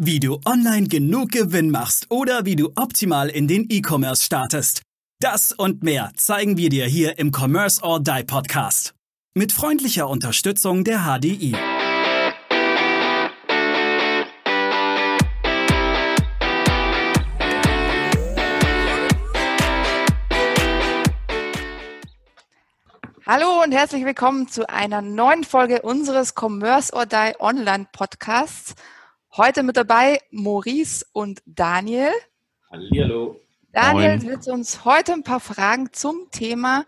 Wie du online genug Gewinn machst oder wie du optimal in den E-Commerce startest. Das und mehr zeigen wir dir hier im Commerce or Die Podcast. Mit freundlicher Unterstützung der HDI. Hallo und herzlich willkommen zu einer neuen Folge unseres Commerce or Die Online Podcasts. Heute mit dabei Maurice und Daniel. Hallihallo. Daniel Moin. wird uns heute ein paar Fragen zum Thema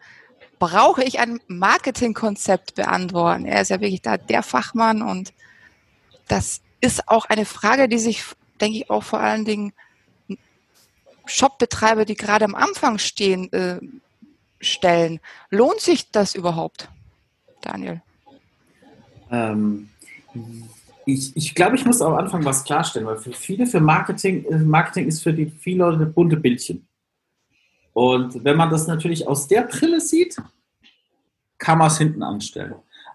Brauche ich ein Marketingkonzept beantworten? Er ist ja wirklich da der Fachmann und das ist auch eine Frage, die sich, denke ich, auch vor allen Dingen Shopbetreiber, die gerade am Anfang stehen, äh, stellen. Lohnt sich das überhaupt, Daniel? Ähm, ich, ich glaube, ich muss am Anfang was klarstellen, weil für viele, für Marketing, äh, Marketing ist für die viele Leute bunte Bildchen. Und wenn man das natürlich aus der Brille sieht, kann man es hinten anstellen.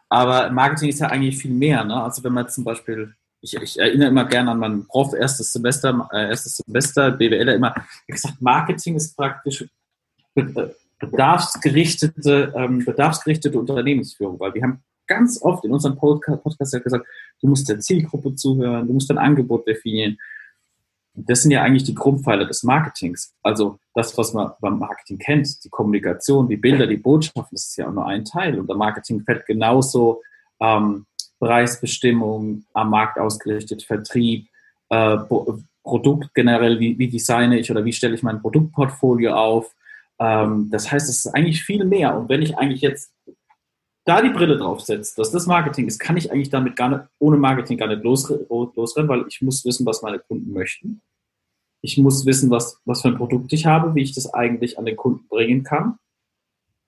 Aber Marketing ist ja eigentlich viel mehr. Ne? Also wenn man zum Beispiel, ich, ich, erinnere immer gerne an meinen Prof, erstes Semester, äh, erstes Semester, BWL, immer gesagt, Marketing ist praktisch bedarfsgerichtete, ähm, bedarfsgerichtete Unternehmensführung, weil wir haben ganz oft in unserem Podcast gesagt, du musst der Zielgruppe zuhören, du musst dein Angebot definieren. Das sind ja eigentlich die Grundpfeiler des Marketings. Also das, was man beim Marketing kennt, die Kommunikation, die Bilder, die Botschaften, das ist ja auch nur ein Teil. Und der Marketing fällt genauso ähm, Preisbestimmung, am Markt ausgerichtet, Vertrieb, äh, Produkt generell, wie, wie designe ich oder wie stelle ich mein Produktportfolio auf. Ähm, das heißt, es ist eigentlich viel mehr. Und wenn ich eigentlich jetzt da die Brille draufsetzt, dass das Marketing ist, kann ich eigentlich damit gar nicht, ohne Marketing gar nicht losrennen, weil ich muss wissen, was meine Kunden möchten. Ich muss wissen, was, was für ein Produkt ich habe, wie ich das eigentlich an den Kunden bringen kann.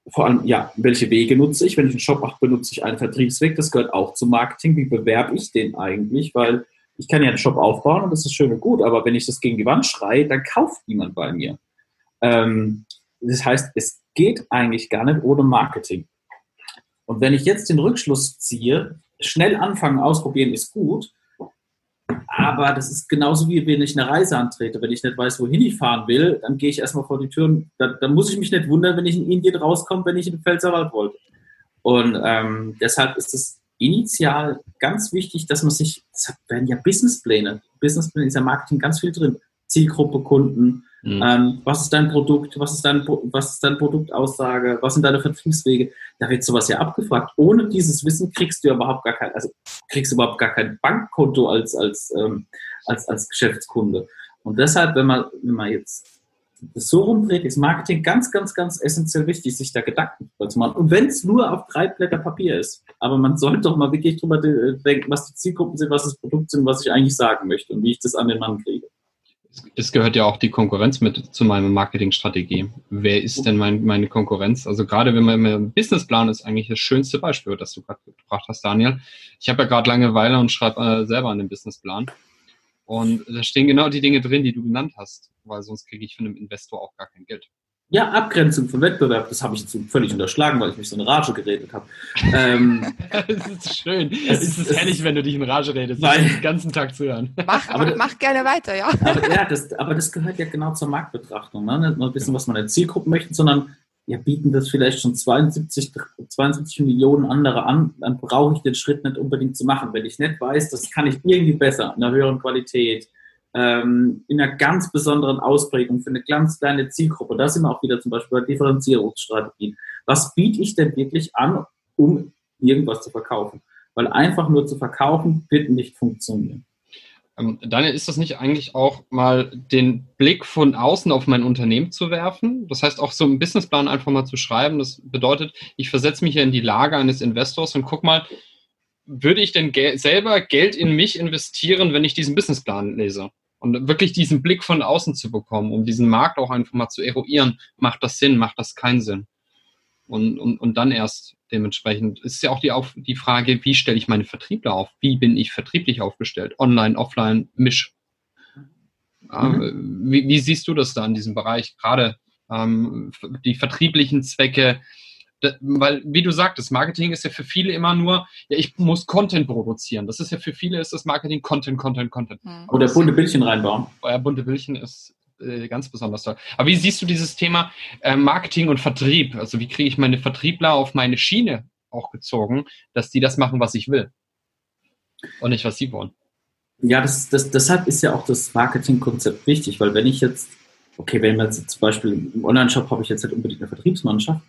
Vor allem, ja, welche Wege nutze ich? Wenn ich einen Shop mache, benutze ich einen Vertriebsweg. Das gehört auch zum Marketing. Wie bewerbe ich den eigentlich? Weil ich kann ja einen Shop aufbauen und das ist schön und gut, aber wenn ich das gegen die Wand schreie, dann kauft niemand bei mir. Ähm, das heißt, es geht eigentlich gar nicht ohne Marketing. Und wenn ich jetzt den Rückschluss ziehe, schnell anfangen, ausprobieren ist gut, aber das ist genauso wie wenn ich eine Reise antrete. Wenn ich nicht weiß, wohin ich fahren will, dann gehe ich erstmal vor die Türen. Dann, dann muss ich mich nicht wundern, wenn ich in Indien rauskomme, wenn ich in den Pfälzerwald wollte. Und ähm, deshalb ist es initial ganz wichtig, dass man sich, das werden ja Businesspläne. Businesspläne ist ja Marketing ganz viel drin. Zielgruppe, Kunden, Mhm. Ähm, was ist dein Produkt? Was ist, dein, was ist deine Produktaussage? Was sind deine Vertriebswege? Da wird sowas ja abgefragt. Ohne dieses Wissen kriegst du überhaupt gar kein, also kriegst du überhaupt gar kein Bankkonto als, als, ähm, als, als Geschäftskunde. Und deshalb, wenn man, wenn man jetzt das so rumdreht, ist Marketing ganz, ganz, ganz essentiell wichtig, sich da Gedanken zu machen. Und wenn es nur auf drei Blätter Papier ist. Aber man sollte doch mal wirklich drüber denken, was die Zielgruppen sind, was das Produkt sind, was ich eigentlich sagen möchte und wie ich das an den Mann kriege es gehört ja auch die Konkurrenz mit zu meiner Marketingstrategie. Wer ist denn mein, meine Konkurrenz? Also gerade wenn man im Businessplan ist eigentlich das schönste Beispiel, das du gerade gebracht hast, Daniel. Ich habe ja gerade Langeweile und schreibe äh, selber an den Businessplan. Und da stehen genau die Dinge drin, die du genannt hast, weil sonst kriege ich von einem Investor auch gar kein Geld. Ja, Abgrenzung vom Wettbewerb, das habe ich jetzt völlig unterschlagen, weil ich mich so in Rage geredet habe. Ähm, das ist schön. Es, es ist herrlich, wenn du dich in Rage redest, weil, den ganzen Tag zu hören. Mach, aber, mach gerne weiter, ja. Aber, ja, das, aber das gehört ja genau zur Marktbetrachtung. Ne? Nicht nur wissen, was meine Zielgruppen möchten, sondern ja, bieten das vielleicht schon 72, 72 Millionen andere an, dann brauche ich den Schritt nicht unbedingt zu machen. Wenn ich nicht weiß, das kann ich irgendwie besser, in einer höheren Qualität, ähm, in einer ganz besonderen Ausprägung für eine ganz kleine Zielgruppe. Da sind wir auch wieder zum Beispiel bei Differenzierungsstrategien. Was biete ich denn wirklich an, um irgendwas zu verkaufen? Weil einfach nur zu verkaufen wird nicht funktionieren. Ähm, Daniel, ist das nicht eigentlich auch mal den Blick von außen auf mein Unternehmen zu werfen? Das heißt auch so einen Businessplan einfach mal zu schreiben. Das bedeutet, ich versetze mich ja in die Lage eines Investors und guck mal, würde ich denn gel selber Geld in mich investieren, wenn ich diesen Businessplan lese? Und wirklich diesen Blick von außen zu bekommen, um diesen Markt auch einfach mal zu eruieren, macht das Sinn, macht das keinen Sinn? Und, und, und dann erst dementsprechend ist ja auch die, auf, die Frage, wie stelle ich meine Vertriebler auf? Wie bin ich vertrieblich aufgestellt? Online, offline, misch. Mhm. Wie, wie, siehst du das da in diesem Bereich? Gerade ähm, die vertrieblichen Zwecke, weil, wie du sagtest, Marketing ist ja für viele immer nur, ja, ich muss Content produzieren. Das ist ja für viele ist das Marketing Content, Content, Content. Mhm. Oder bunte Bildchen reinbauen. Ja, bunte Bildchen ist äh, ganz besonders toll. Aber wie siehst du dieses Thema äh, Marketing und Vertrieb? Also wie kriege ich meine Vertriebler auf meine Schiene auch gezogen, dass die das machen, was ich will und nicht, was sie wollen? Ja, das, das, deshalb ist ja auch das Marketingkonzept wichtig, weil wenn ich jetzt, okay, wenn jetzt zum Beispiel im Online-Shop habe ich jetzt nicht unbedingt eine Vertriebsmannschaft,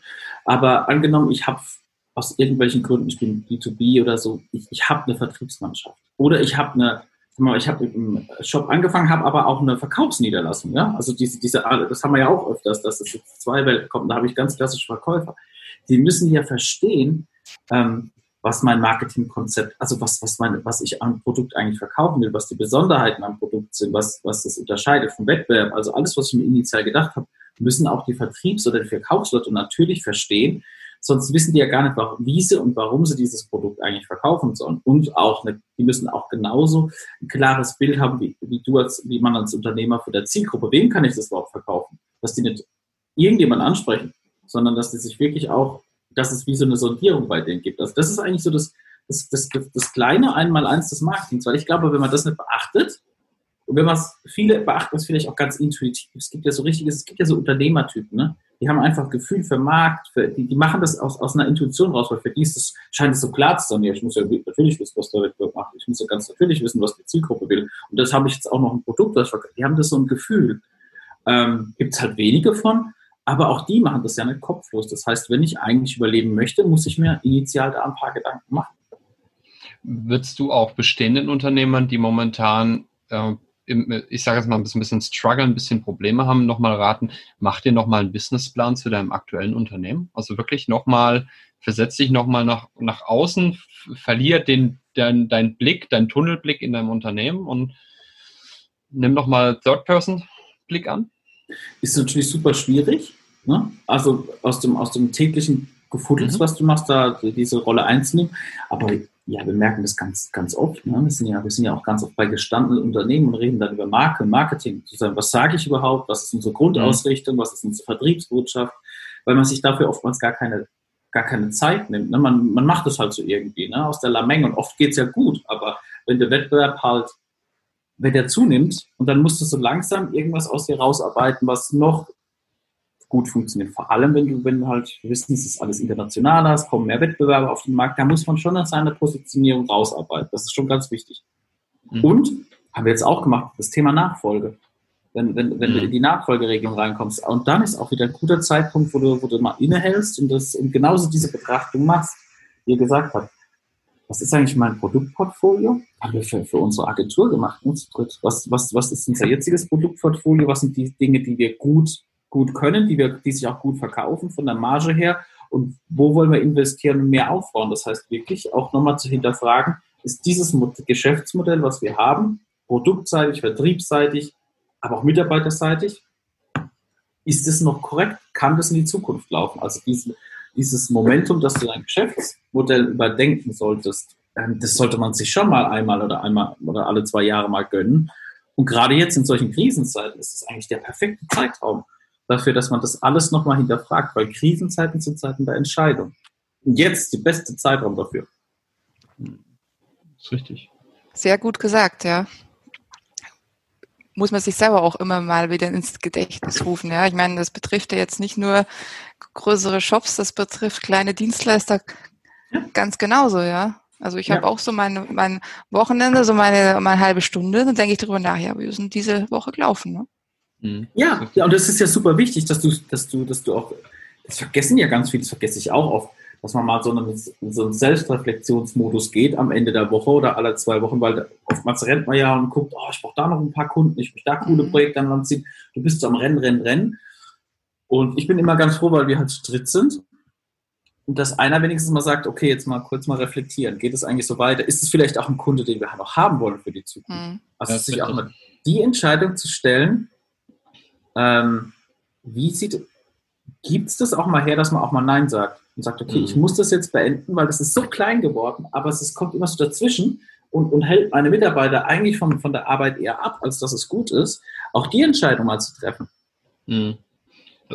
aber angenommen, ich habe aus irgendwelchen Gründen, ich bin B2B oder so, ich, ich habe eine Vertriebsmannschaft. Oder ich habe eine, ich habe im Shop angefangen, habe aber auch eine Verkaufsniederlassung. Ja? Also diese, diese, das haben wir ja auch öfters, dass es jetzt zwei Welten kommt. Da habe ich ganz klassische Verkäufer. Die müssen ja verstehen, ähm, was mein Marketingkonzept, also was, was, meine, was ich am Produkt eigentlich verkaufen will, was die Besonderheiten am Produkt sind, was, was das unterscheidet vom Wettbewerb. Also alles, was ich mir initial gedacht habe, müssen auch die Vertriebs- oder die Verkaufsleute natürlich verstehen. Sonst wissen die ja gar nicht, wie sie und warum sie dieses Produkt eigentlich verkaufen sollen. Und auch, eine, die müssen auch genauso ein klares Bild haben, wie, wie du als, wie man als Unternehmer für der Zielgruppe, wem kann ich das überhaupt verkaufen? Dass die nicht irgendjemand ansprechen, sondern dass die sich wirklich auch dass es wie so eine Sondierung bei denen gibt. Also das ist eigentlich so das, das, das, das kleine Einmaleins des Marketings, weil ich glaube, wenn man das nicht beachtet, und wenn man es, viele beachten es vielleicht auch ganz intuitiv. Es gibt ja so richtiges, es gibt ja so Unternehmertypen, ne? Die haben einfach Gefühl für Markt, für, die, die machen das aus, aus einer Intuition raus, weil für die ist das, scheint es so klar zu sein. Ja, ich muss ja natürlich wissen, was der Wettbewerb macht. Ich muss ja ganz natürlich wissen, was die Zielgruppe will. Und das habe ich jetzt auch noch ein Produkt, das Die haben das so ein Gefühl. Ähm, gibt es halt wenige von, aber auch die machen das ja nicht kopflos. Das heißt, wenn ich eigentlich überleben möchte, muss ich mir initial da ein paar Gedanken machen. Würdest du auch bestehenden Unternehmern, die momentan, äh, ich sage jetzt mal ein bisschen, struggle, ein bisschen Probleme haben, nochmal raten, mach dir nochmal einen Businessplan zu deinem aktuellen Unternehmen? Also wirklich nochmal, versetz dich nochmal nach, nach außen, verlier den, dein, dein Blick, deinen Tunnelblick in deinem Unternehmen und nimm nochmal Third-Person-Blick an? Ist natürlich super schwierig. Ne? Also aus dem, aus dem täglichen Gefuddels, mhm. was du machst, da diese Rolle einzunehmen. Aber ja, wir merken das ganz, ganz oft. Ne? Wir, sind ja, wir sind ja auch ganz oft bei gestandenen Unternehmen und reden dann über Marke Marketing. Zu sagen, was sage ich überhaupt? Was ist unsere Grundausrichtung? Mhm. Was ist unsere Vertriebsbotschaft? Weil man sich dafür oftmals gar keine, gar keine Zeit nimmt. Ne? Man, man macht es halt so irgendwie ne? aus der Lameng und oft geht es ja gut. Aber wenn der Wettbewerb halt wenn der zunimmt und dann musst du so langsam irgendwas aus dir rausarbeiten, was noch gut funktioniert. Vor allem, wenn du, wenn du halt, wir wissen, es ist alles internationaler, es kommen mehr Wettbewerber auf den Markt, da muss man schon an seiner Positionierung rausarbeiten. Das ist schon ganz wichtig. Mhm. Und, haben wir jetzt auch gemacht, das Thema Nachfolge. Wenn, wenn, wenn mhm. du in die Nachfolgeregelung reinkommst. Und dann ist auch wieder ein guter Zeitpunkt, wo du, wo du mal innehältst und, das, und genauso diese Betrachtung machst, wie ihr gesagt habt was ist eigentlich mein Produktportfolio? Haben wir für, für unsere Agentur gemacht, Was, was, was ist unser jetziges Produktportfolio? Was sind die Dinge, die wir gut, gut können, die, wir, die sich auch gut verkaufen von der Marge her? Und wo wollen wir investieren und mehr aufbauen? Das heißt wirklich auch nochmal zu hinterfragen, ist dieses Geschäftsmodell, was wir haben, produktseitig, vertriebsseitig, aber auch mitarbeiterseitig, ist es noch korrekt? Kann das in die Zukunft laufen? Also diese, dieses Momentum, dass du dein Geschäftsmodell überdenken solltest, ähm, das sollte man sich schon mal einmal oder einmal oder alle zwei Jahre mal gönnen. Und gerade jetzt in solchen Krisenzeiten ist es eigentlich der perfekte Zeitraum dafür, dass man das alles nochmal hinterfragt, weil Krisenzeiten sind Zeiten der Entscheidung. Und jetzt die beste Zeitraum dafür. Das ist richtig. Sehr gut gesagt, ja muss man sich selber auch immer mal wieder ins Gedächtnis rufen. Ja, ich meine, das betrifft ja jetzt nicht nur größere Shops, das betrifft kleine Dienstleister ganz genauso, ja. Also ich ja. habe auch so meine, mein Wochenende, so meine, meine halbe Stunde, dann denke ich darüber nach, ja, wir sind diese Woche gelaufen, ne? Mhm. Ja, ja, und das ist ja super wichtig, dass du, dass du, dass du auch, das vergessen ja ganz viele, das vergesse ich auch oft, dass man mal so einen, so einen Selbstreflexionsmodus geht am Ende der Woche oder alle zwei Wochen, weil oftmals rennt man ja und guckt, oh, ich brauche da noch ein paar Kunden, ich möchte da coole mhm. Projekte an Land ziehen. Du bist so am Rennen, Rennen, Rennen. Und ich bin immer ganz froh, weil wir halt zu dritt sind. Und dass einer wenigstens mal sagt, okay, jetzt mal kurz mal reflektieren. Geht es eigentlich so weiter? Ist es vielleicht auch ein Kunde, den wir noch haben wollen für die Zukunft? Mhm. Also sich auch mal die Entscheidung zu stellen, ähm, wie sieht, gibt es das auch mal her, dass man auch mal Nein sagt? und sagt, okay, mhm. ich muss das jetzt beenden, weil das ist so klein geworden, aber es, es kommt immer so dazwischen und, und hält meine Mitarbeiter eigentlich von, von der Arbeit eher ab, als dass es gut ist, auch die Entscheidung mal zu treffen. Mhm.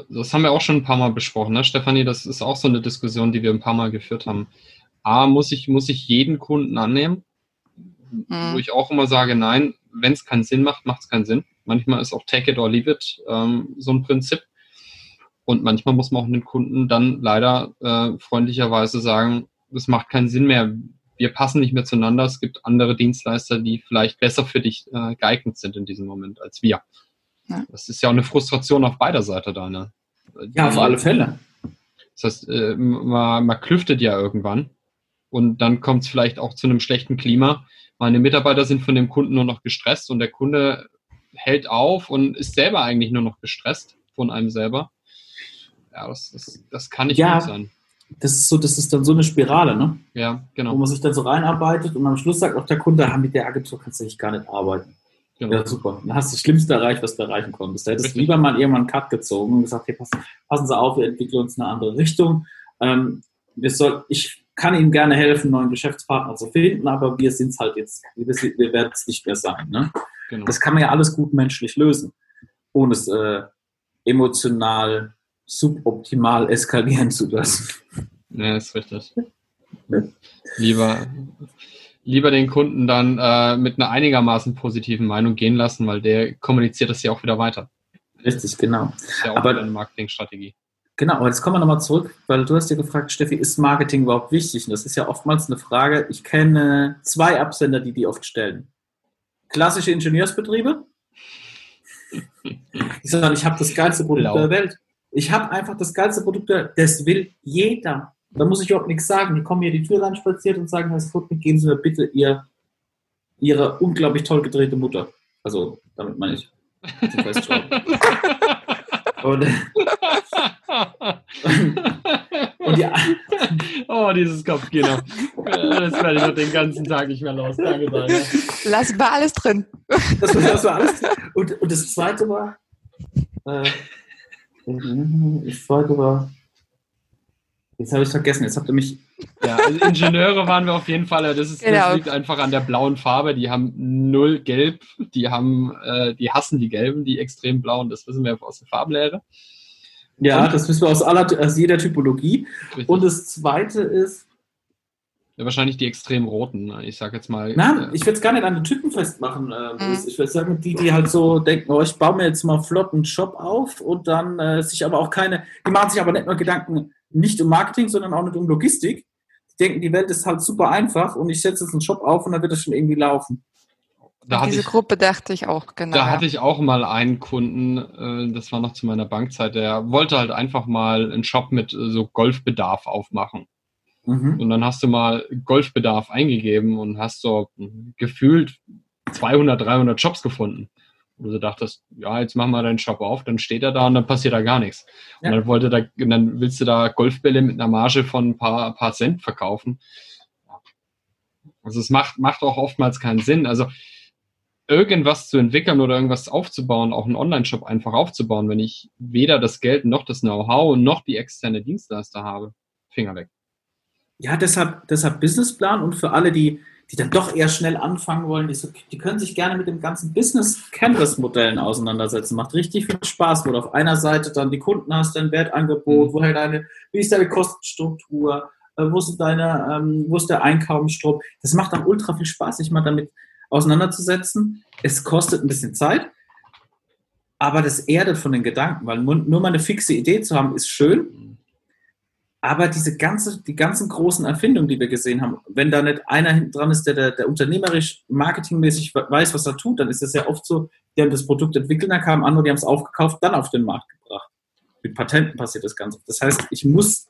Das haben wir auch schon ein paar Mal besprochen, ne, Stefanie? Das ist auch so eine Diskussion, die wir ein paar Mal geführt haben. A, muss ich, muss ich jeden Kunden annehmen? Mhm. Wo ich auch immer sage, nein, wenn es keinen Sinn macht, macht es keinen Sinn. Manchmal ist auch take it or leave it ähm, so ein Prinzip. Und manchmal muss man auch den Kunden dann leider äh, freundlicherweise sagen, es macht keinen Sinn mehr. Wir passen nicht mehr zueinander. Es gibt andere Dienstleister, die vielleicht besser für dich äh, geeignet sind in diesem Moment als wir. Ja. Das ist ja auch eine Frustration auf beider Seiten da. Ne? Ja, auf alle Fälle. Das heißt, äh, man, man klüftet ja irgendwann und dann kommt es vielleicht auch zu einem schlechten Klima. Meine Mitarbeiter sind von dem Kunden nur noch gestresst und der Kunde hält auf und ist selber eigentlich nur noch gestresst von einem selber. Ja, das, das, das kann nicht ja, gut sein. Das ist so, das ist dann so eine Spirale, ne? Ja, genau. Wo man sich dann so reinarbeitet und am Schluss sagt auch der Kunde, ah, mit der Agentur kannst du eigentlich gar nicht arbeiten. Genau. Ja, super. Dann hast du das Schlimmste erreicht, was du erreichen konntest. Da hättest Richtig. lieber mal irgendwann einen Cut gezogen und gesagt, hey, passen, passen Sie auf, wir entwickeln uns in eine andere Richtung. Ähm, wir soll, ich kann Ihnen gerne helfen, neuen Geschäftspartner zu finden, aber wir sind es halt jetzt, wir, wir werden es nicht mehr sein. Ne? Genau. Das kann man ja alles gut menschlich lösen, ohne es äh, emotional suboptimal eskalieren zu lassen. Ja, ist richtig. Lieber, lieber den Kunden dann äh, mit einer einigermaßen positiven Meinung gehen lassen, weil der kommuniziert das ja auch wieder weiter. Richtig, genau. Das ist ja auch aber, eine Marketingstrategie. Genau, aber jetzt kommen wir nochmal zurück, weil du hast ja gefragt, Steffi, ist Marketing überhaupt wichtig? Und das ist ja oftmals eine Frage. Ich kenne zwei Absender, die die oft stellen. Klassische Ingenieursbetriebe. Ich sage, ich habe das geilste Produkt Blau. der Welt. Ich habe einfach das geilste Produkt, das will jeder. Da muss ich überhaupt nichts sagen. Die kommen hier die Tür rein spaziert und sagen, Herr Sputnik, geben Sie mir bitte ihr, Ihre unglaublich toll gedrehte Mutter. Also, damit meine ich. und, und ja. Oh, dieses Kopfkino. Das werde ich noch den ganzen Tag nicht mehr los. Danke, danke. Lass mal alles drin. Das, das war alles drin. Und, und das zweite war, äh, ich wollte aber. Jetzt habe ich vergessen, jetzt habt ihr mich. Ja, also Ingenieure waren wir auf jeden Fall. Das, ist, genau. das liegt einfach an der blauen Farbe. Die haben null Gelb. Die haben, äh, die hassen die Gelben, die extrem blauen. Das wissen wir aus der Farbenlehre. Ja, Und, das wissen wir aus, aller, aus jeder Typologie. Richtig. Und das zweite ist, ja, wahrscheinlich die extrem roten, ich sag jetzt mal. Nein, äh, ich will es gar nicht an den Typen festmachen. Äh, mhm. Ich würde sagen, die, die halt so denken, oh, ich baue mir jetzt mal flott einen Shop auf und dann äh, sich aber auch keine, die machen sich aber nicht nur Gedanken nicht um Marketing, sondern auch nicht um Logistik. Die denken, die Welt ist halt super einfach und ich setze jetzt einen Shop auf und dann wird das schon irgendwie laufen. Da diese ich, Gruppe dachte ich auch, genau. Da hatte ich auch mal einen Kunden, äh, das war noch zu meiner Bankzeit, der wollte halt einfach mal einen Shop mit äh, so Golfbedarf aufmachen. Mhm. Und dann hast du mal Golfbedarf eingegeben und hast so gefühlt 200, 300 Shops gefunden. Und du dachtest, ja, jetzt mach mal deinen Shop auf, dann steht er da und dann passiert da gar nichts. Ja. Und dann wollte da, dann willst du da Golfbälle mit einer Marge von ein paar, paar Cent verkaufen. Also es macht, macht auch oftmals keinen Sinn. Also irgendwas zu entwickeln oder irgendwas aufzubauen, auch einen Online-Shop einfach aufzubauen, wenn ich weder das Geld noch das Know-how noch die externe Dienstleister habe. Finger weg ja, deshalb, deshalb Businessplan und für alle, die, die dann doch eher schnell anfangen wollen, die, die können sich gerne mit dem ganzen Business-Canvas-Modellen auseinandersetzen. Macht richtig viel Spaß, wo du auf einer Seite dann die Kunden hast, dein Wertangebot, mhm. woher deine, wie ist deine Kostenstruktur, äh, wo ist deine, ähm, wo ist der Einkaufsstrom. Das macht dann ultra viel Spaß, sich mal damit auseinanderzusetzen. Es kostet ein bisschen Zeit, aber das erdet von den Gedanken, weil nur mal eine fixe Idee zu haben, ist schön. Aber diese ganze, die ganzen großen Erfindungen, die wir gesehen haben, wenn da nicht einer hinten dran ist, der, der, der unternehmerisch, marketingmäßig weiß, was er tut, dann ist es ja oft so, die haben das Produkt entwickelt, dann kamen andere, die haben es aufgekauft, dann auf den Markt gebracht. Mit Patenten passiert das Ganze. Das heißt, ich muss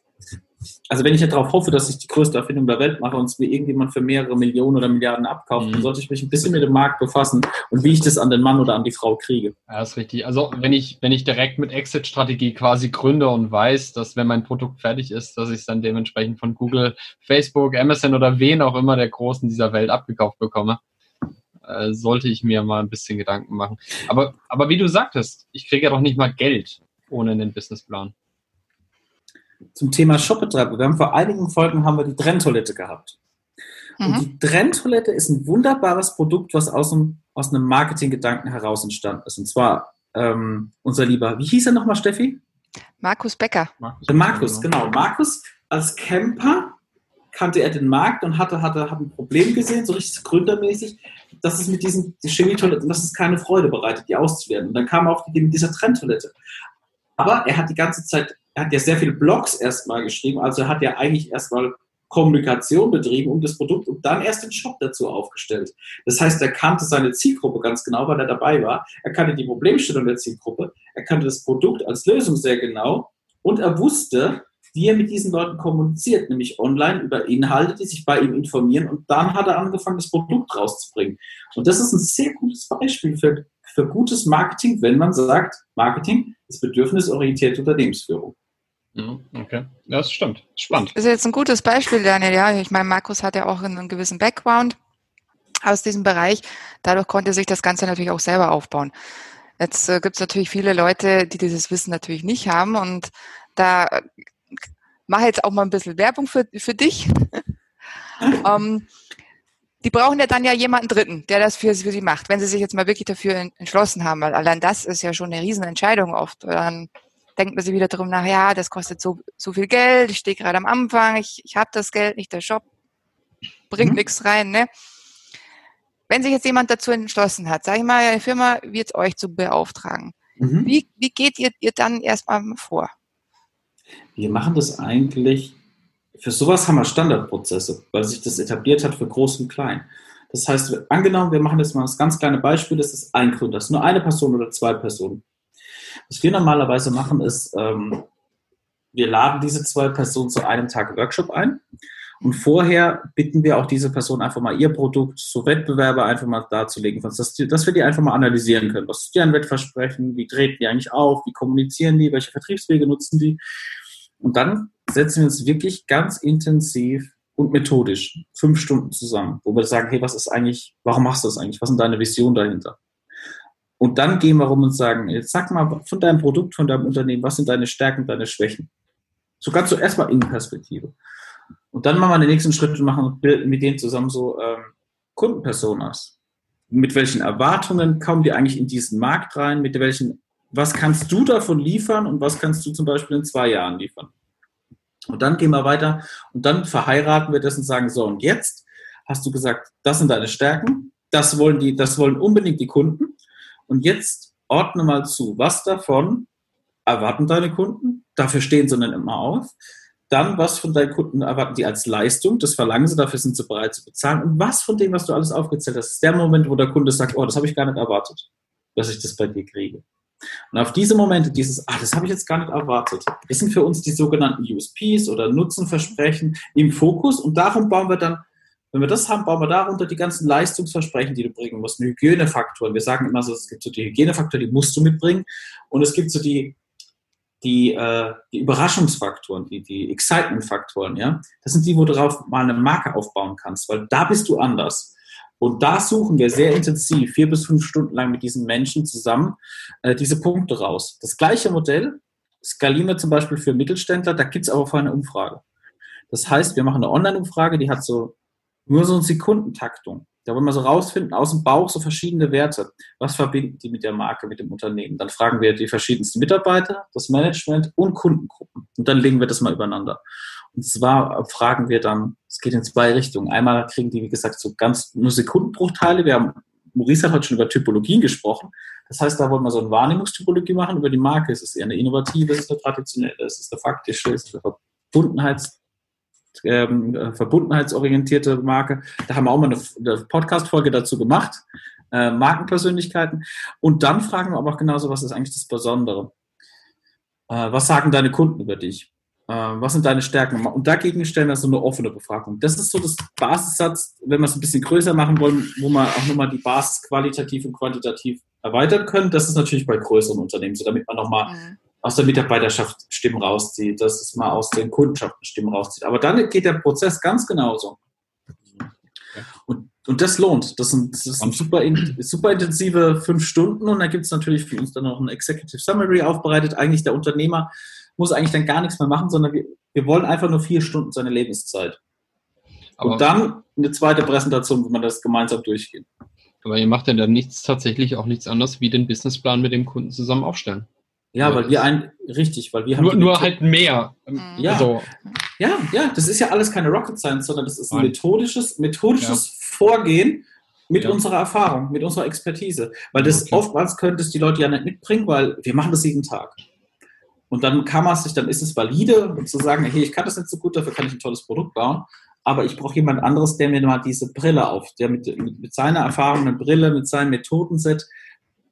also wenn ich ja darauf hoffe, dass ich die größte Erfindung der Welt mache und es mir irgendjemand für mehrere Millionen oder Milliarden abkauft, mhm. dann sollte ich mich ein bisschen mit dem Markt befassen und wie ich das an den Mann oder an die Frau kriege. Ja, ist richtig. Also wenn ich, wenn ich direkt mit Exit-Strategie quasi gründe und weiß, dass wenn mein Produkt fertig ist, dass ich es dann dementsprechend von Google, Facebook, Amazon oder wen auch immer der Großen dieser Welt abgekauft bekomme, äh, sollte ich mir mal ein bisschen Gedanken machen. Aber, aber wie du sagtest, ich kriege ja doch nicht mal Geld ohne einen Businessplan zum Thema Shopbetreiber. Wir haben vor einigen Folgen haben wir die Trenntoilette gehabt. Mhm. Und die Trenntoilette ist ein wunderbares Produkt, was aus einem, aus einem Marketinggedanken heraus entstanden ist. Und zwar ähm, unser lieber, wie hieß er nochmal, Steffi? Markus Becker. Markus, der Markus, genau. Markus als Camper kannte er den Markt und hatte, hatte, hat ein Problem gesehen, so richtig gründermäßig, dass es mit diesen Chemietoiletten, dass es keine Freude bereitet, die auszuwerten. Und dann kam auch die, mit dieser Trenntoilette. Aber er hat die ganze Zeit, er hat ja sehr viele Blogs erstmal geschrieben, also hat ja eigentlich erstmal Kommunikation betrieben um das Produkt und dann erst den Shop dazu aufgestellt. Das heißt, er kannte seine Zielgruppe ganz genau, weil er dabei war. Er kannte die Problemstellung der Zielgruppe, er kannte das Produkt als Lösung sehr genau und er wusste, wie er mit diesen Leuten kommuniziert, nämlich online über Inhalte, die sich bei ihm informieren und dann hat er angefangen, das Produkt rauszubringen. Und das ist ein sehr gutes Beispiel für, für gutes Marketing, wenn man sagt, Marketing ist bedürfnisorientierte Unternehmensführung. Mhm, okay, das stimmt. Spannend. Das ist jetzt ein gutes Beispiel, Daniel. Ja, ich meine, Markus hat ja auch einen gewissen Background aus diesem Bereich. Dadurch konnte sich das Ganze natürlich auch selber aufbauen. Jetzt äh, gibt es natürlich viele Leute, die dieses Wissen natürlich nicht haben und da äh, mache jetzt auch mal ein bisschen Werbung für, für dich. um, ähm, die brauchen ja dann ja jemanden Dritten, der das für, für sie macht, wenn sie sich jetzt mal wirklich dafür entschlossen haben, weil allein das ist ja schon eine Riesenentscheidung oft. Dann denkt man sich wieder darum nach, ja, das kostet so, so viel Geld, ich stehe gerade am Anfang, ich, ich habe das Geld nicht, der Shop bringt mhm. nichts rein. Ne? Wenn sich jetzt jemand dazu entschlossen hat, sage ich mal, eine Firma wird euch zu beauftragen, mhm. wie, wie geht ihr, ihr dann erstmal vor? Wir machen das eigentlich, für sowas haben wir Standardprozesse, weil sich das etabliert hat für Groß und Klein. Das heißt, angenommen, wir machen jetzt mal das ganz kleine Beispiel, das ist ein Gründer, das ist nur eine Person oder zwei Personen. Was wir normalerweise machen, ist, ähm, wir laden diese zwei Personen zu einem Tag Workshop ein. Und vorher bitten wir auch diese Person einfach mal ihr Produkt, so Wettbewerbe einfach mal darzulegen, dass, dass wir die einfach mal analysieren können. Was ist deren Wettversprechen? Wie treten die eigentlich auf? Wie kommunizieren die? Welche Vertriebswege nutzen die? Und dann setzen wir uns wirklich ganz intensiv und methodisch fünf Stunden zusammen, wo wir sagen, hey, was ist eigentlich, warum machst du das eigentlich? Was sind deine Visionen dahinter? Und dann gehen wir rum und sagen, jetzt sag mal von deinem Produkt, von deinem Unternehmen, was sind deine Stärken, deine Schwächen? So ganz so erstmal Innenperspektive. Und dann machen wir den nächsten Schritt und machen mit denen zusammen so ähm, Kundenpersonas. Mit welchen Erwartungen kommen die eigentlich in diesen Markt rein? Mit welchen, was kannst du davon liefern und was kannst du zum Beispiel in zwei Jahren liefern? Und dann gehen wir weiter und dann verheiraten wir das und sagen, so, und jetzt hast du gesagt, das sind deine Stärken, das wollen die, das wollen unbedingt die Kunden. Und jetzt ordne mal zu, was davon erwarten deine Kunden? Dafür stehen sie dann immer auf. Dann, was von deinen Kunden erwarten die als Leistung? Das verlangen sie, dafür sind sie bereit zu bezahlen. Und was von dem, was du alles aufgezählt hast, ist der Moment, wo der Kunde sagt, oh, das habe ich gar nicht erwartet, dass ich das bei dir kriege. Und auf diese Momente, dieses, ah, das habe ich jetzt gar nicht erwartet, das sind für uns die sogenannten USPs oder Nutzenversprechen im Fokus und darum bauen wir dann wenn wir das haben, bauen wir darunter die ganzen Leistungsversprechen, die du bringen musst, die Hygienefaktoren. Wir sagen immer so, es gibt so die Hygienefaktoren, die musst du mitbringen. Und es gibt so die, die, äh, die Überraschungsfaktoren, die, die Excitement-Faktoren, ja. Das sind die, wo du darauf mal eine Marke aufbauen kannst, weil da bist du anders. Und da suchen wir sehr intensiv, vier bis fünf Stunden lang mit diesen Menschen zusammen, äh, diese Punkte raus. Das gleiche Modell skalieren wir zum Beispiel für Mittelständler, da gibt es aber vorher eine Umfrage. Das heißt, wir machen eine Online-Umfrage, die hat so nur so eine Sekundentaktung. Da wollen wir so rausfinden, aus dem Bauch so verschiedene Werte. Was verbinden die mit der Marke, mit dem Unternehmen? Dann fragen wir die verschiedensten Mitarbeiter, das Management und Kundengruppen. Und dann legen wir das mal übereinander. Und zwar fragen wir dann, es geht in zwei Richtungen. Einmal kriegen die, wie gesagt, so ganz nur Sekundenbruchteile. Wir haben, Maurice hat heute schon über Typologien gesprochen. Das heißt, da wollen wir so eine Wahrnehmungstypologie machen. Über die Marke ist es eher eine innovative, ist es eine traditionelle, ist es eine faktische, ist es eine Verbundenheits- ähm, äh, verbundenheitsorientierte Marke. Da haben wir auch mal eine, eine Podcast-Folge dazu gemacht. Äh, Markenpersönlichkeiten. Und dann fragen wir aber auch genauso, was ist eigentlich das Besondere? Äh, was sagen deine Kunden über dich? Äh, was sind deine Stärken? Und dagegen stellen wir so eine offene Befragung. Das ist so das Basissatz, wenn wir es ein bisschen größer machen wollen, wo wir auch nochmal die Basis qualitativ und quantitativ erweitern können. Das ist natürlich bei größeren Unternehmen so, damit man nochmal mhm aus der Mitarbeiterschaft Stimmen rauszieht, dass es mal aus den Kundenschaften Stimmen rauszieht. Aber dann geht der Prozess ganz genauso. Und, und das lohnt. Das sind, das sind super, super intensive fünf Stunden und da gibt es natürlich für uns dann noch ein Executive Summary aufbereitet. Eigentlich der Unternehmer muss eigentlich dann gar nichts mehr machen, sondern wir, wir wollen einfach nur vier Stunden seine Lebenszeit. Aber und dann eine zweite Präsentation, wo man das gemeinsam durchgeht. Aber ihr macht ja dann nichts, tatsächlich auch nichts anderes, wie den Businessplan mit dem Kunden zusammen aufstellen. Ja, weil wir ein, richtig, weil wir haben. Nur, nur halt mehr. Mhm. Ja. So. Ja, ja, das ist ja alles keine Rocket Science, sondern das ist ein Nein. methodisches, methodisches Vorgehen mit Ja. unserer Erfahrung, mit unserer Expertise. Weil das Okay. oftmals könnte es die Leute ja nicht mitbringen, weil wir machen das jeden Tag. Und dann kann man sich, dann ist es valide, zu sagen, hey, ich kann das nicht so gut, dafür kann ich ein tolles Produkt bauen. Aber ich brauche jemand anderes, der mir mal diese Brille auf, der mit, mit, mit seiner Erfahrung, eine Brille, mit seinem Methodenset,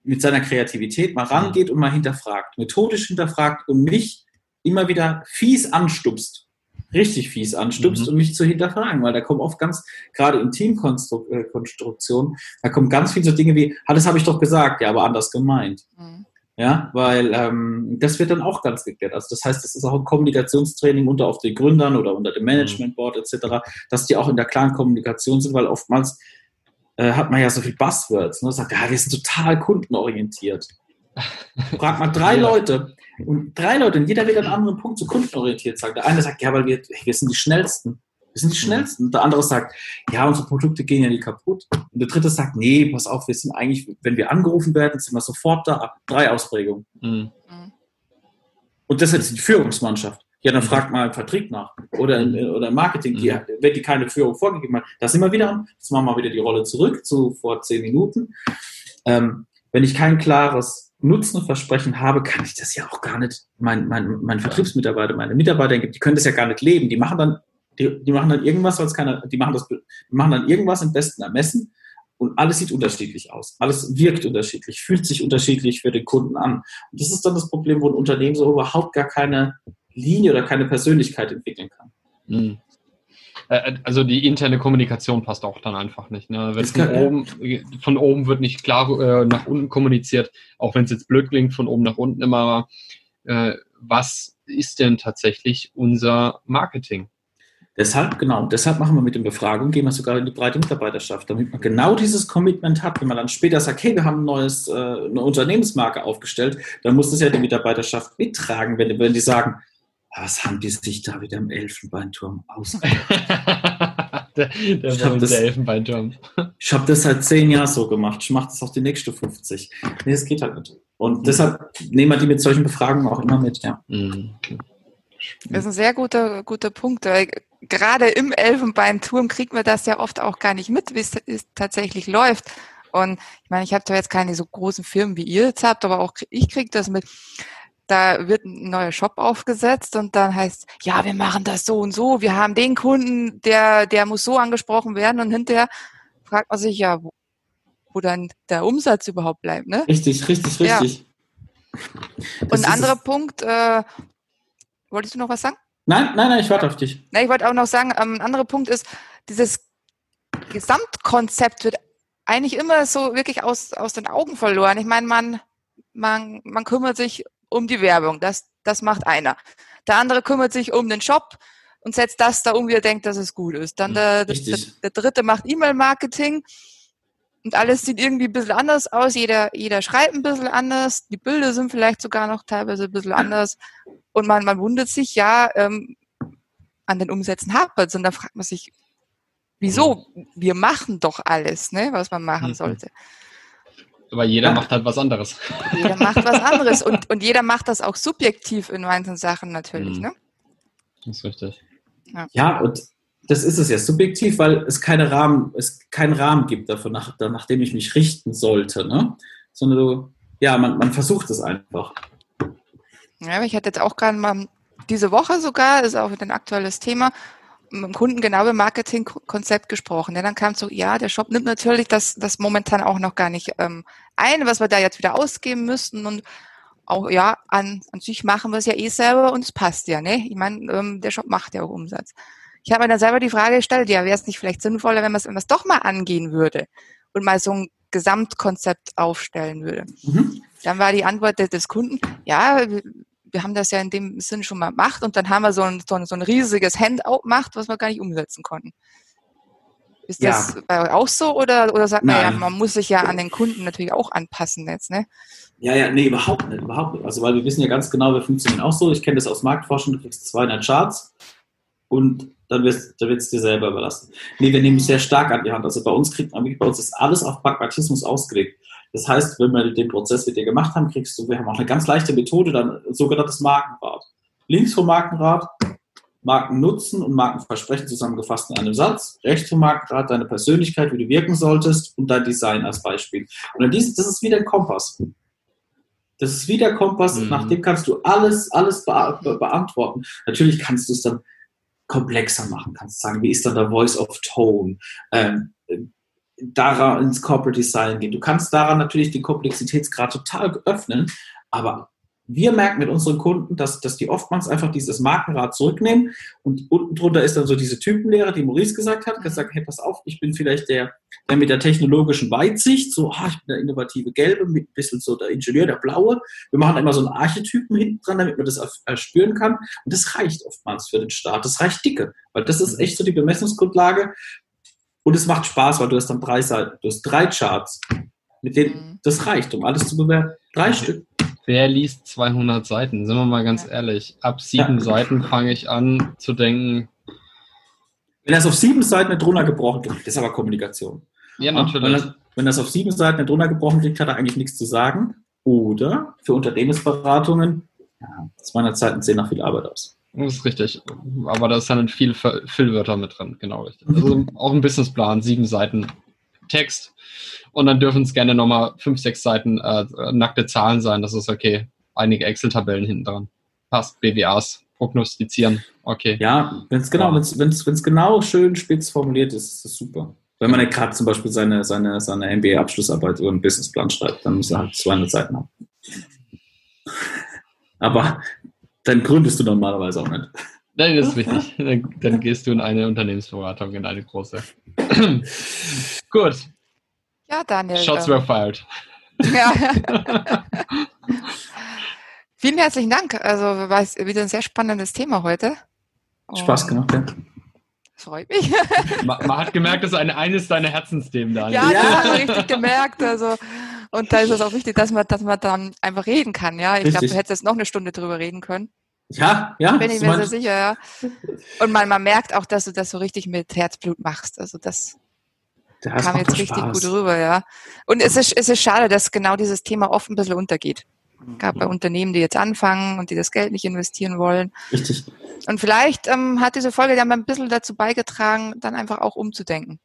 mit seiner Kreativität mal rangeht und mal hinterfragt, methodisch hinterfragt und mich immer wieder fies anstupst, richtig fies anstupst, Mhm. um mich zu hinterfragen, weil da kommen oft ganz, gerade in Teamkonstruktion, da kommen ganz viele so Dinge wie, ah, das habe ich doch gesagt, ja, aber anders gemeint. Mhm. Ja, weil ähm, das wird dann auch ganz geklärt. Also das heißt, das ist auch ein Kommunikationstraining unter auf den Gründern oder unter dem Management Board etc., dass die auch in der klaren Kommunikation sind, weil oftmals äh, hat man ja so viel Buzzwords. Ne? Sagt, ja, wir sind total kundenorientiert. Frag mal drei Ja. Leute und drei Leute und jeder wird an einem anderen Punkt zu kundenorientiert sagt. Der eine sagt, ja, weil wir, wir sind die Schnellsten. Wir sind die Mhm. Schnellsten. Und der andere sagt, ja, unsere Produkte gehen ja nie kaputt. Und der dritte sagt, nee, pass auf, wir sind eigentlich, wenn wir angerufen werden, sind wir sofort da. Drei Ausprägungen. Mhm. Und das ist die Führungsmannschaft. Ja, dann Mhm. fragt mal im Vertrieb nach. Oder im, oder im Marketing, die, wenn die keine Führung vorgegeben hat. Da sind wir wieder an. Jetzt machen wir wieder die Rolle zurück zu vor zehn Minuten. Ähm, wenn ich kein klares Nutzenversprechen habe, kann ich das ja auch gar nicht, mein, mein, mein Vertriebsmitarbeiter, meine Mitarbeiter, die können das ja gar nicht leben. Die machen dann, die, die machen dann irgendwas, was keiner, die machen das, die machen dann irgendwas im besten Ermessen und alles sieht unterschiedlich aus. Alles wirkt unterschiedlich, fühlt sich unterschiedlich für den Kunden an. Und das ist dann das Problem, wo ein Unternehmen so überhaupt gar keine Linie oder keine Persönlichkeit entwickeln kann. Mhm. Äh, Also die interne Kommunikation passt auch dann einfach nicht. Ne? Von, oben, von oben wird nicht klar äh, nach unten kommuniziert, auch wenn es jetzt blöd klingt, von oben nach unten immer, äh, was ist denn tatsächlich unser Marketing? Deshalb, genau, deshalb machen wir mit den Befragungen, gehen wir sogar in die breite Mitarbeiterschaft, damit man genau dieses Commitment hat. Wenn man dann später sagt, hey, wir haben ein neues, äh, eine Unternehmensmarke aufgestellt, dann muss das ja die Mitarbeiterschaft mittragen, wenn, wenn die sagen, was haben die sich da wieder im Elfenbeinturm aus? der der Ich das- Elfenbeinturm. Ich habe das seit zehn Jahren so gemacht. Ich mache das auch die nächste 50. Nee, das geht halt nicht. Und deshalb nehmen wir die mit solchen Befragungen auch immer mit, ja. Mhm. Okay. Das ist ein sehr guter, guter Punkt. Weil gerade im Elfenbeinturm kriegt man das ja oft auch gar nicht mit, wie es es tatsächlich läuft. Und ich meine, ich habe da jetzt keine so großen Firmen wie ihr jetzt habt, aber auch ich kriege das mit. Da wird ein neuer Shop aufgesetzt und dann heißt, ja, wir machen das so und so, wir haben den Kunden, der, der muss so angesprochen werden und hinterher fragt man sich ja, wo, wo dann der Umsatz überhaupt bleibt, ne? Richtig, richtig, Ja. richtig. Das Und ein anderer. Punkt, äh, wolltest du noch was sagen? Nein, nein, nein, ich warte auf dich. Na, ich wollte auch noch sagen, ähm, ein anderer Punkt ist, dieses Gesamtkonzept wird eigentlich immer so wirklich aus, aus den Augen verloren. Ich meine, man, man, man kümmert sich um die Werbung, das, das macht einer. Der andere kümmert sich um den Shop und setzt das da um, wie er denkt, dass es gut ist. Dann der, der, der, der dritte macht E-Mail-Marketing und alles sieht irgendwie ein bisschen anders aus. Jeder, jeder schreibt ein bisschen anders. Die Bilder sind vielleicht sogar noch teilweise ein bisschen anders. Und man, man wundert sich, ja, ähm, an den Umsätzen hapert Und da fragt man sich, wieso? Wir machen doch alles, ne, was man machen Mhm. Aber jeder Ja. macht halt was anderes. Jeder macht was anderes und, und jeder macht das auch subjektiv in manchen Sachen natürlich, Mhm. ne? Das ist richtig. Ja, und das ist es ja subjektiv, weil es keine Rahmen, es keinen Rahmen gibt dafür, nach, nach dem ich mich richten sollte, ne? Sondern du, ja, man, man versucht es einfach. Ja, aber ich hatte jetzt auch gerade mal diese Woche sogar, ist auch ein aktuelles Thema, mit dem Kunden genau über Marketingkonzept gesprochen. Ja, dann kam so, ja, der Shop nimmt natürlich das, das momentan auch noch gar nicht ähm, ein, was wir da jetzt wieder ausgeben müssten und auch, ja, an, an sich machen wir es ja eh selber und es passt ja, ne? Ich meine, ähm, der Shop macht ja auch Umsatz. Ich habe mir dann selber die Frage gestellt, ja, wäre es nicht vielleicht sinnvoller, wenn man es wenn man es doch mal angehen würde und mal so ein Gesamtkonzept aufstellen würde? Mhm. Dann war die Antwort des Kunden, ja, wir, haben das ja in dem Sinn schon mal gemacht und dann haben wir so ein, so ein, so ein riesiges Handout gemacht, was wir gar nicht umsetzen konnten. Ist Ja. das bei euch auch so oder, oder sagt man ja, man muss sich ja an den Kunden natürlich auch anpassen jetzt, ne? Ja, ja, nee, überhaupt nicht, überhaupt nicht. Also, weil wir wissen ja ganz genau, wir funktionieren auch so. Ich kenne das aus Marktforschung, du kriegst 200 Charts und dann wird es dann dir selber überlassen. Nee, wir nehmen es sehr stark an die Hand. Also bei uns kriegt man, bei uns ist alles auf Pragmatismus ausgelegt. Das heißt, wenn wir den Prozess mit dir gemacht haben, kriegst du, wir haben auch eine ganz leichte Methode, dann sogenanntes Markenrad. Links vom Markenrad Markennutzen und Markenversprechen zusammengefasst in einem Satz, rechts vom Markenrad deine Persönlichkeit, wie du wirken solltest und dein Design als Beispiel. Und dann dies, das ist wieder ein Kompass. Das ist wieder Kompass, mhm. nach dem kannst du alles, alles be be beantworten. Natürlich kannst du es dann komplexer machen, kannst sagen, wie ist dann der Voice of Tone, ähm, daran ins Corporate Design gehen. Du kannst daran natürlich den Komplexitätsgrad total öffnen, aber wir merken mit unseren Kunden, dass, dass die oftmals einfach dieses Markenrad zurücknehmen und unten drunter ist dann so diese Typenlehre, die Maurice gesagt hat, gesagt, hey, pass auf, ich bin vielleicht der, der mit der technologischen Weitsicht, so, ah, ich bin der innovative Gelbe, mit ein bisschen so der Ingenieur, der Blaue. Wir machen immer so einen Archetypen hinten dran, damit man das erspüren kann. Und das reicht oftmals für den Start. Das reicht dicke, weil das ist echt so die Bemessungsgrundlage. Und es macht Spaß, weil du hast dann drei Seiten, du hast drei Charts, mit denen mhm. das reicht, um alles zu bewerten. Drei Stück. Wer liest 200 Seiten? Sind wir mal ganz ehrlich. Ab sieben ja. Seiten fange ich an zu denken. Wenn er es auf sieben Seiten nicht runtergebrochen kriegt, ist aber Kommunikation. Ja, natürlich. Wenn er, wenn es auf sieben Seiten nicht runtergebrochen kriegt, hat er eigentlich nichts zu sagen. Oder für Unternehmensberatungen, ja, 200 Seiten sehen nach viel Arbeit aus. Das ist richtig. Aber da ist dann viel Füllwörter mit drin, genau richtig. Also auch ein Businessplan, sieben Seiten Text. Und dann dürfen es gerne nochmal fünf, sechs Seiten äh, nackte Zahlen sein. Das ist okay. Einige Excel-Tabellen hinten dran. Passt. BWAs prognostizieren. Okay. Ja, wenn es genau, ja. wenn's, wenn's genau schön spitz formuliert ist, ist das super. Wenn man nicht gerade zum Beispiel seine, seine, seine MBA-Abschlussarbeit über einen Businessplan schreibt, dann muss er halt 200 Seiten haben. Aber dann gründest du normalerweise auch nicht. Nein, das ist wichtig. Dann, dann, gehst du in eine Unternehmensberatung, in eine große. Gut. Ja, Daniel. Shots were fired. Ja. Vielen herzlichen Dank. Also war es wieder ein sehr spannendes Thema heute. Spaß gemacht, ja. Freut mich. Man, man, hat gemerkt, das ist eine, eines deiner Herzensthemen, Daniel. Ja, ja. das hat man richtig gemerkt. Also, und da ist es auch wichtig, dass man, dass man dann einfach reden kann. Ja, ich glaube, du hättest jetzt noch eine Stunde drüber reden können. Ja, ja. Bin ich mir sehr sicher, ja. Und man, man merkt auch, dass du das so richtig mit Herzblut machst. Also das das kam jetzt richtig Spaß. gut rüber, ja. Und es ist, es ist schade, dass genau dieses Thema oft ein bisschen untergeht. Gerade bei Unternehmen, die jetzt anfangen und die das Geld nicht investieren wollen. Richtig. Und vielleicht ähm, hat diese Folge dann ein bisschen dazu beigetragen, dann einfach auch umzudenken.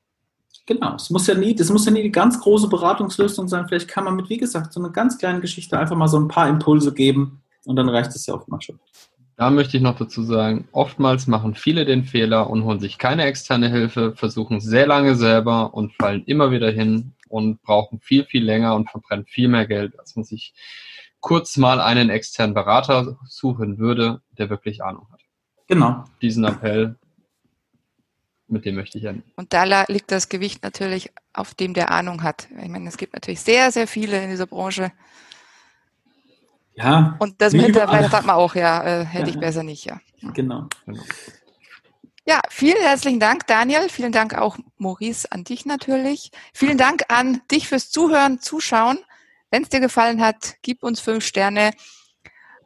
Genau, es muss ja nie, das muss ja nie die ganz große Beratungslösung sein. Vielleicht kann man mit, wie gesagt, so einer ganz kleinen Geschichte einfach mal so ein paar Impulse geben und dann reicht es ja oftmals schon. Da möchte ich noch dazu sagen, oftmals machen viele den Fehler und holen sich keine externe Hilfe, versuchen sehr lange selber und fallen immer wieder hin und brauchen viel, viel länger und verbrennen viel mehr Geld, als man sich kurz mal einen externen Berater suchen würde, der wirklich Ahnung hat. Genau. Diesen Appell, mit dem möchte ich enden. Und da liegt das Gewicht natürlich auf dem, der Ahnung hat. Ich meine, es gibt natürlich sehr, sehr viele in dieser Branche, ja. Und das mittlerweile sagt man auch, ja, äh, hätte ja. ich besser nicht, ja. Genau. genau. Ja, vielen herzlichen Dank, Daniel. Vielen Dank auch, Maurice, an dich natürlich. Vielen Dank an dich fürs Zuhören, Zuschauen. Wenn es dir gefallen hat, gib uns fünf Sterne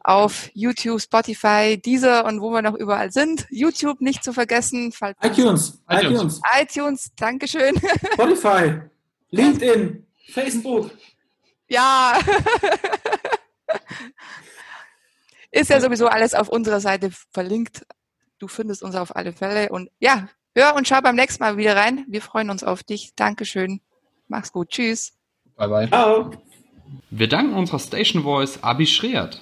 auf YouTube, Spotify, Deezer und wo wir noch überall sind. YouTube nicht zu vergessen. iTunes. iTunes. iTunes, Dankeschön. Spotify, LinkedIn, Facebook. Ja. Ist ja sowieso alles auf unserer Seite verlinkt. Du findest uns auf alle Fälle. Und ja, hör und schau beim nächsten Mal wieder rein. Wir freuen uns auf dich. Dankeschön. Mach's gut. Tschüss. Bye bye. Ciao. Wir danken unserer Station Voice Abi Schreert.